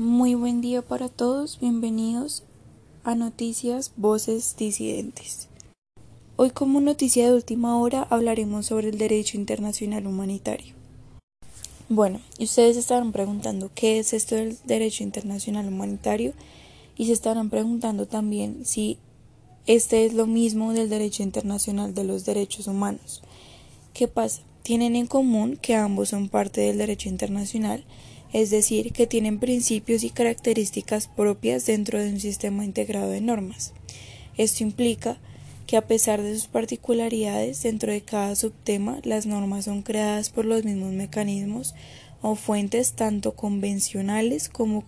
Muy buen día para todos, bienvenidos a Noticias Voces Disidentes. Hoy como noticia de última hora hablaremos sobre el derecho internacional humanitario. Bueno, y ustedes estarán preguntando qué es esto del derecho internacional humanitario y se estarán preguntando también si este es lo mismo del derecho internacional de los derechos humanos. ¿Qué pasa? Tienen en común que ambos son parte del derecho internacional es decir, que tienen principios y características propias dentro de un sistema integrado de normas. Esto implica que a pesar de sus particularidades dentro de cada subtema, las normas son creadas por los mismos mecanismos o fuentes tanto convencionales como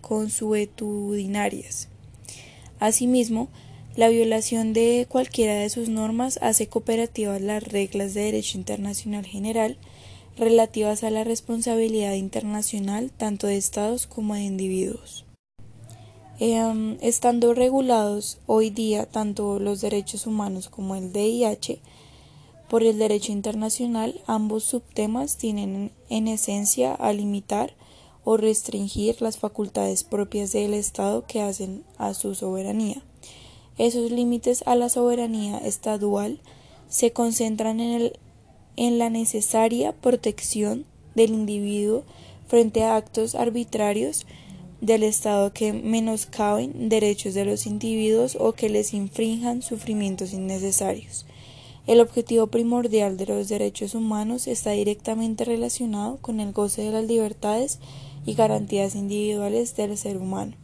consuetudinarias. Asimismo, la violación de cualquiera de sus normas hace cooperativas las reglas de derecho internacional general relativas a la responsabilidad internacional tanto de estados como de individuos. Em, estando regulados hoy día tanto los derechos humanos como el DIH por el derecho internacional, ambos subtemas tienen en esencia a limitar o restringir las facultades propias del Estado que hacen a su soberanía. Esos límites a la soberanía estadual se concentran en el en la necesaria protección del individuo frente a actos arbitrarios del Estado que menoscaben derechos de los individuos o que les infrinjan sufrimientos innecesarios. El objetivo primordial de los derechos humanos está directamente relacionado con el goce de las libertades y garantías individuales del ser humano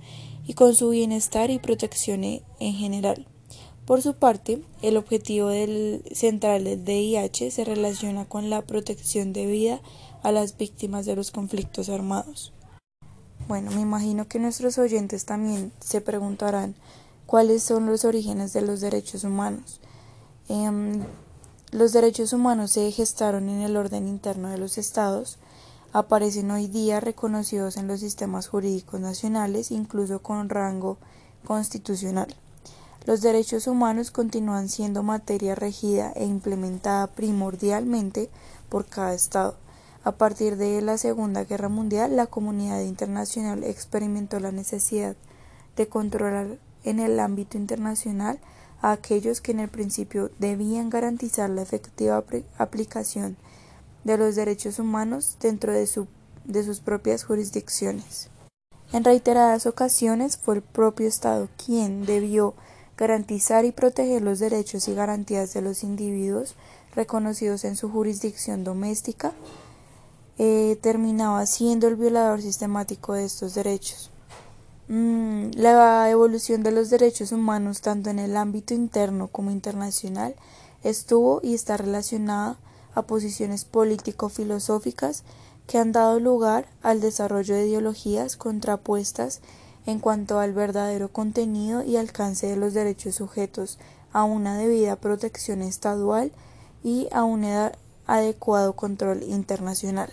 y con su bienestar y protección en general. Por su parte, el objetivo del central del DIH se relaciona con la protección de vida a las víctimas de los conflictos armados. Bueno, me imagino que nuestros oyentes también se preguntarán cuáles son los orígenes de los derechos humanos. Em, los derechos humanos se gestaron en el orden interno de los estados, aparecen hoy día reconocidos en los sistemas jurídicos nacionales, incluso con rango constitucional. Los derechos humanos continúan siendo materia regida e implementada primordialmente por cada Estado. A partir de la Segunda Guerra Mundial, la comunidad internacional experimentó la necesidad de controlar en el ámbito internacional a aquellos que en el principio debían garantizar la efectiva aplicación de los derechos humanos dentro de, de sus propias jurisdicciones. En reiteradas ocasiones fue el propio Estado quien debió garantizar y proteger los derechos y garantías de los individuos reconocidos en su jurisdicción doméstica, eh, terminaba siendo el violador sistemático de estos derechos. Mm, la evolución de los derechos humanos, tanto en el ámbito interno como internacional, estuvo y está relacionada a posiciones político-filosóficas que han dado lugar al desarrollo de ideologías contrapuestas en cuanto al verdadero contenido y alcance de los derechos sujetos a una debida protección estadual y a un adecuado control internacional.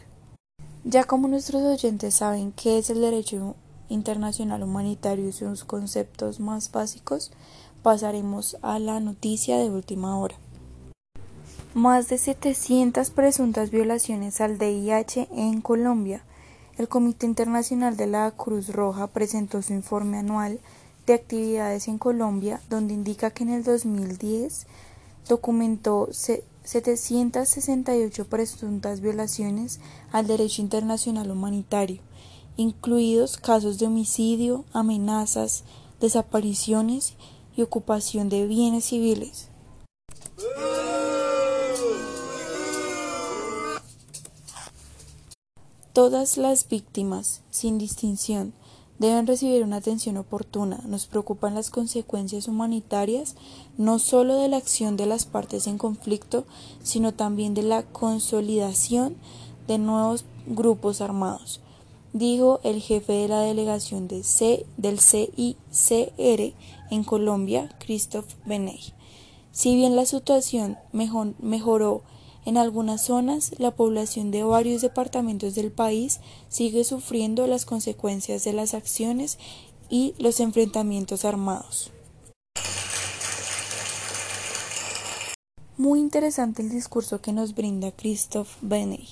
Ya como nuestros oyentes saben qué es el derecho internacional humanitario y sus conceptos más básicos, pasaremos a la noticia de última hora. Más de 700 presuntas violaciones al DIH en Colombia el Comité Internacional de la Cruz Roja presentó su informe anual de actividades en Colombia, donde indica que en el 2010 documentó 768 presuntas violaciones al derecho internacional humanitario, incluidos casos de homicidio, amenazas, desapariciones y ocupación de bienes civiles. Todas las víctimas, sin distinción, deben recibir una atención oportuna. Nos preocupan las consecuencias humanitarias no solo de la acción de las partes en conflicto, sino también de la consolidación de nuevos grupos armados, dijo el jefe de la delegación de C, del CICR en Colombia, Christophe Beney. Si bien la situación mejoró en algunas zonas, la población de varios departamentos del país sigue sufriendo las consecuencias de las acciones y los enfrentamientos armados. Muy interesante el discurso que nos brinda Christoph Beney.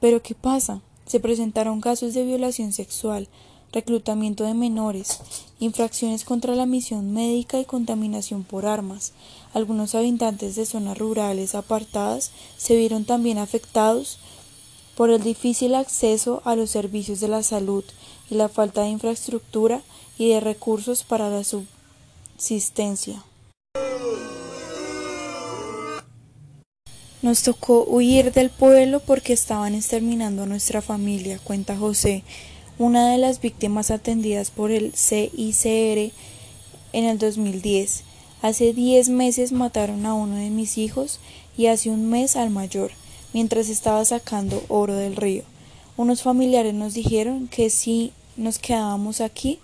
Pero ¿qué pasa? Se presentaron casos de violación sexual, reclutamiento de menores, infracciones contra la misión médica y contaminación por armas. Algunos habitantes de zonas rurales apartadas se vieron también afectados por el difícil acceso a los servicios de la salud y la falta de infraestructura y de recursos para la subsistencia. Nos tocó huir del pueblo porque estaban exterminando a nuestra familia, cuenta José, una de las víctimas atendidas por el CICR en el 2010. Hace 10 meses mataron a uno de mis hijos y hace un mes al mayor, mientras estaba sacando oro del río. Unos familiares nos dijeron que si nos quedábamos aquí,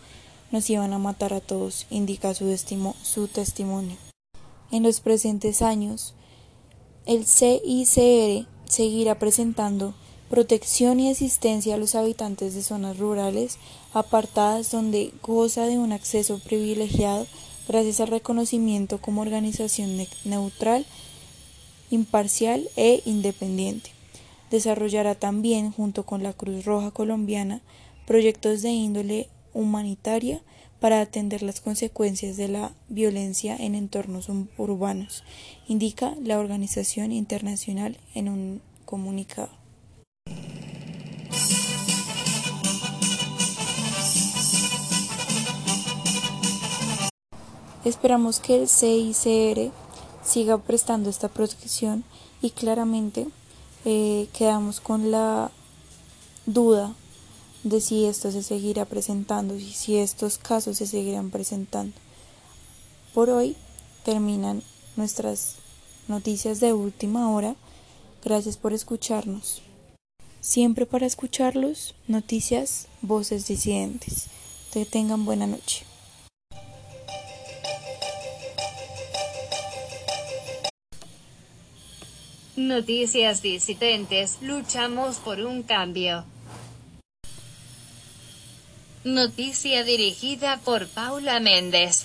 nos iban a matar a todos, indica su, su testimonio. En los presentes años, el CICR seguirá presentando protección y asistencia a los habitantes de zonas rurales apartadas donde goza de un acceso privilegiado gracias al reconocimiento como organización neutral, imparcial e independiente. Desarrollará también, junto con la Cruz Roja Colombiana, proyectos de índole humanitaria para atender las consecuencias de la violencia en entornos urbanos, indica la organización internacional en un comunicado. Esperamos que el CICR siga prestando esta protección y claramente eh, quedamos con la duda de si esto se seguirá presentando y si estos casos se seguirán presentando. Por hoy terminan nuestras noticias de última hora. Gracias por escucharnos. Siempre para escucharlos, noticias, voces disidentes. Que tengan buena noche. Noticias disidentes, luchamos por un cambio. Noticia dirigida por Paula Méndez.